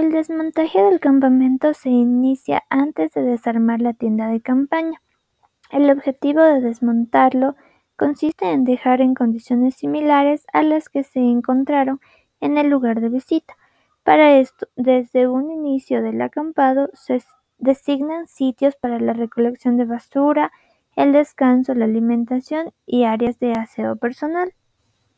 El desmontaje del campamento se inicia antes de desarmar la tienda de campaña. El objetivo de desmontarlo consiste en dejar en condiciones similares a las que se encontraron en el lugar de visita. Para esto, desde un inicio del acampado se designan sitios para la recolección de basura, el descanso, la alimentación y áreas de aseo personal.